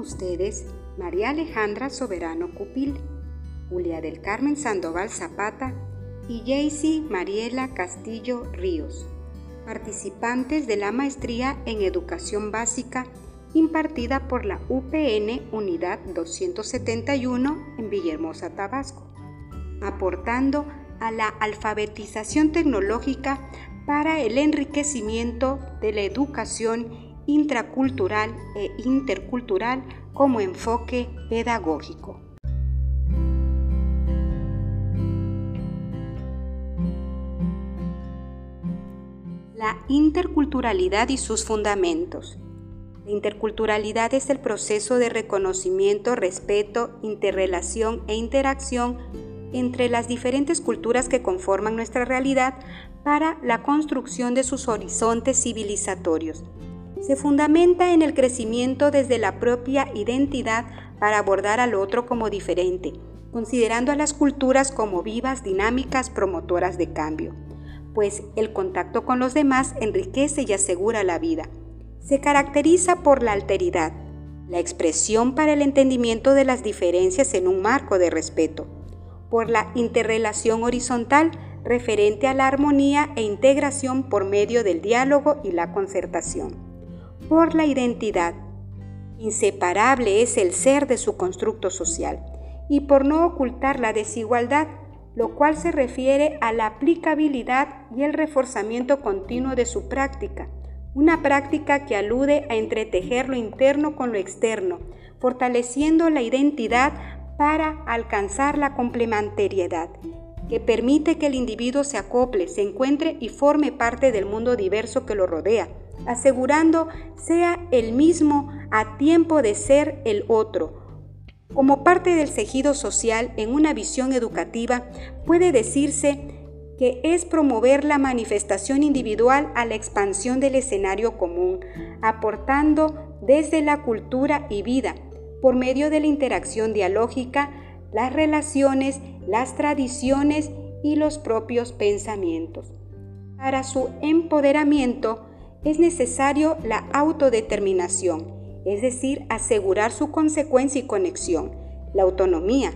ustedes María Alejandra Soberano Cupil, Julia del Carmen Sandoval Zapata y Jaycee Mariela Castillo Ríos, participantes de la maestría en Educación Básica impartida por la UPN Unidad 271 en Villahermosa, Tabasco, aportando a la alfabetización tecnológica para el enriquecimiento de la educación intracultural e intercultural como enfoque pedagógico. La interculturalidad y sus fundamentos. La interculturalidad es el proceso de reconocimiento, respeto, interrelación e interacción entre las diferentes culturas que conforman nuestra realidad para la construcción de sus horizontes civilizatorios. Se fundamenta en el crecimiento desde la propia identidad para abordar al otro como diferente, considerando a las culturas como vivas, dinámicas, promotoras de cambio, pues el contacto con los demás enriquece y asegura la vida. Se caracteriza por la alteridad, la expresión para el entendimiento de las diferencias en un marco de respeto, por la interrelación horizontal referente a la armonía e integración por medio del diálogo y la concertación, por la identidad. Inseparable es el ser de su constructo social y por no ocultar la desigualdad, lo cual se refiere a la aplicabilidad y el reforzamiento continuo de su práctica, una práctica que alude a entretejer lo interno con lo externo, fortaleciendo la identidad para alcanzar la complementariedad, que permite que el individuo se acople, se encuentre y forme parte del mundo diverso que lo rodea, asegurando sea el mismo a tiempo de ser el otro. Como parte del tejido social en una visión educativa, puede decirse que es promover la manifestación individual a la expansión del escenario común, aportando desde la cultura y vida, por medio de la interacción dialógica, las relaciones, las tradiciones y los propios pensamientos. Para su empoderamiento es necesario la autodeterminación, es decir, asegurar su consecuencia y conexión, la autonomía,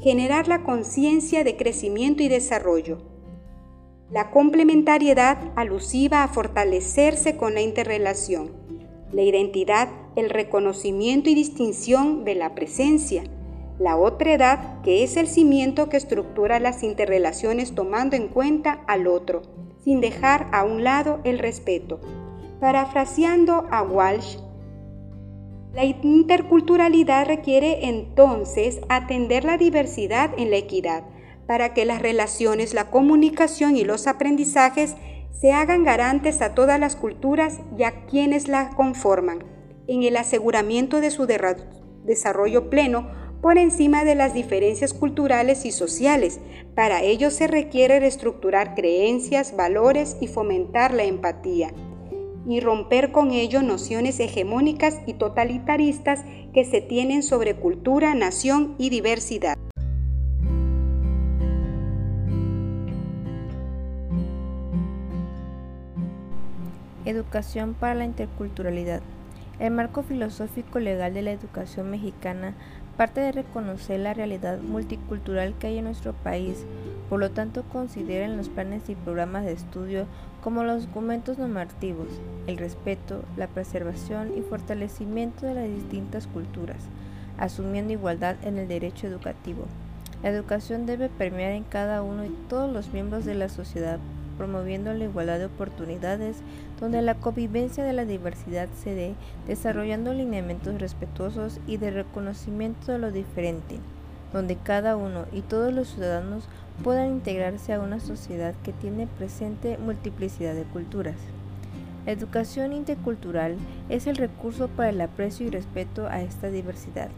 generar la conciencia de crecimiento y desarrollo, la complementariedad alusiva a fortalecerse con la interrelación, la identidad, el reconocimiento y distinción de la presencia, la otra edad, que es el cimiento que estructura las interrelaciones tomando en cuenta al otro, sin dejar a un lado el respeto. Parafraseando a Walsh, la interculturalidad requiere entonces atender la diversidad en la equidad, para que las relaciones, la comunicación y los aprendizajes se hagan garantes a todas las culturas y a quienes la conforman, en el aseguramiento de su desarrollo pleno por encima de las diferencias culturales y sociales. Para ello se requiere reestructurar creencias, valores y fomentar la empatía y romper con ello nociones hegemónicas y totalitaristas que se tienen sobre cultura, nación y diversidad. Educación para la interculturalidad. El marco filosófico legal de la educación mexicana parte de reconocer la realidad multicultural que hay en nuestro país, por lo tanto considera en los planes y programas de estudio como los documentos normativos el respeto, la preservación y fortalecimiento de las distintas culturas, asumiendo igualdad en el derecho educativo. La educación debe permear en cada uno y todos los miembros de la sociedad promoviendo la igualdad de oportunidades, donde la convivencia de la diversidad se dé, desarrollando lineamientos respetuosos y de reconocimiento de lo diferente, donde cada uno y todos los ciudadanos puedan integrarse a una sociedad que tiene presente multiplicidad de culturas. La educación intercultural es el recurso para el aprecio y respeto a esta diversidad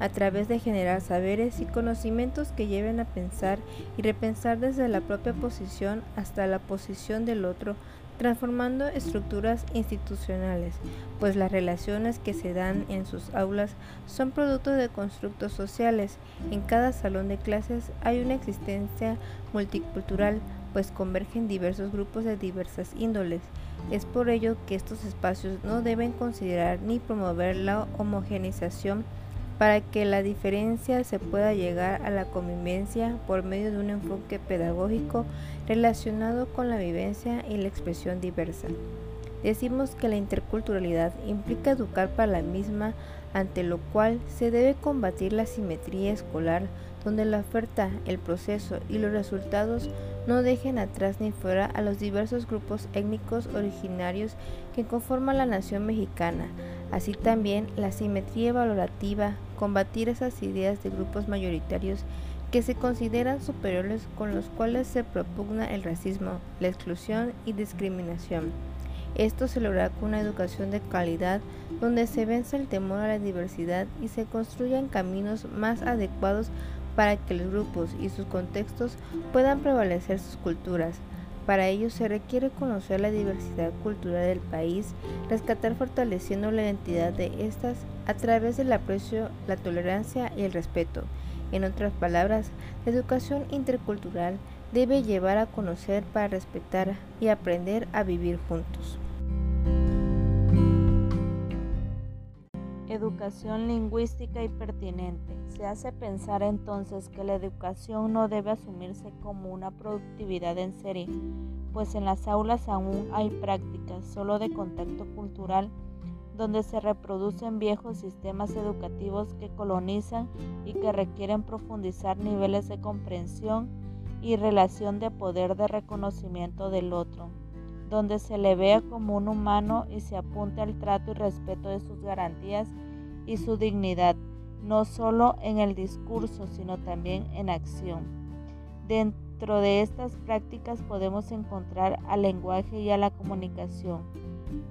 a través de generar saberes y conocimientos que lleven a pensar y repensar desde la propia posición hasta la posición del otro, transformando estructuras institucionales, pues las relaciones que se dan en sus aulas son producto de constructos sociales. En cada salón de clases hay una existencia multicultural, pues convergen diversos grupos de diversas índoles. Es por ello que estos espacios no deben considerar ni promover la homogeneización para que la diferencia se pueda llegar a la convivencia por medio de un enfoque pedagógico relacionado con la vivencia y la expresión diversa. Decimos que la interculturalidad implica educar para la misma, ante lo cual se debe combatir la simetría escolar, donde la oferta, el proceso y los resultados no dejen atrás ni fuera a los diversos grupos étnicos originarios que conforman la nación mexicana, así también la simetría valorativa, combatir esas ideas de grupos mayoritarios que se consideran superiores con los cuales se propugna el racismo, la exclusión y discriminación. Esto se logra con una educación de calidad donde se vence el temor a la diversidad y se construyan caminos más adecuados para que los grupos y sus contextos puedan prevalecer sus culturas. Para ello se requiere conocer la diversidad cultural del país, rescatar fortaleciendo la identidad de estas a través del aprecio, la tolerancia y el respeto. En otras palabras, la educación intercultural debe llevar a conocer para respetar y aprender a vivir juntos. Educación lingüística y pertinente. Se hace pensar entonces que la educación no debe asumirse como una productividad en serie, pues en las aulas aún hay prácticas solo de contacto cultural donde se reproducen viejos sistemas educativos que colonizan y que requieren profundizar niveles de comprensión y relación de poder de reconocimiento del otro, donde se le vea como un humano y se apunte al trato y respeto de sus garantías y su dignidad, no solo en el discurso, sino también en acción. Dentro de estas prácticas podemos encontrar al lenguaje y a la comunicación.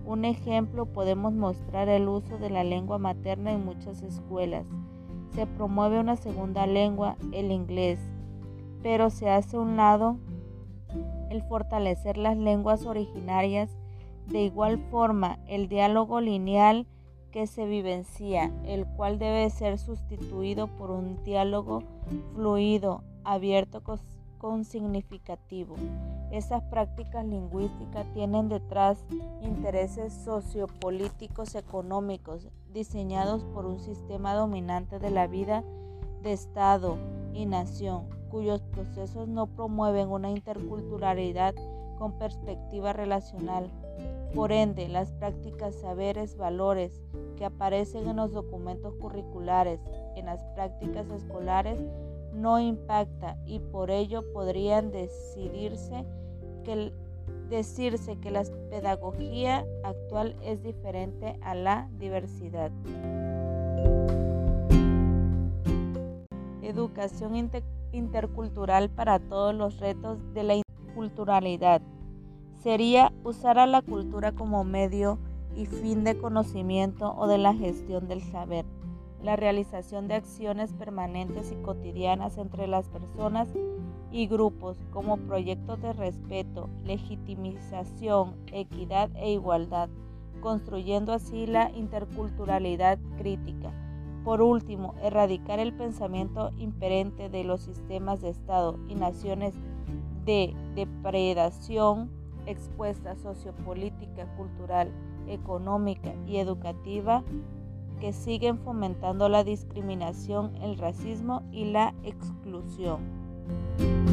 Un ejemplo podemos mostrar el uso de la lengua materna en muchas escuelas. Se promueve una segunda lengua, el inglés, pero se hace a un lado el fortalecer las lenguas originarias. De igual forma, el diálogo lineal que se vivencia, el cual debe ser sustituido por un diálogo fluido, abierto con significativo. Esas prácticas lingüísticas tienen detrás intereses sociopolíticos económicos diseñados por un sistema dominante de la vida de Estado y nación, cuyos procesos no promueven una interculturalidad con perspectiva relacional. Por ende, las prácticas, saberes, valores que aparecen en los documentos curriculares, en las prácticas escolares, no impacta y por ello podrían decidirse que, decirse que la pedagogía actual es diferente a la diversidad. Educación intercultural para todos los retos de la interculturalidad. Sería usar a la cultura como medio y fin de conocimiento o de la gestión del saber, la realización de acciones permanentes y cotidianas entre las personas y grupos como proyectos de respeto, legitimización, equidad e igualdad, construyendo así la interculturalidad crítica. Por último, erradicar el pensamiento imperente de los sistemas de Estado y naciones de depredación expuesta sociopolítica, cultural, económica y educativa que siguen fomentando la discriminación, el racismo y la exclusión.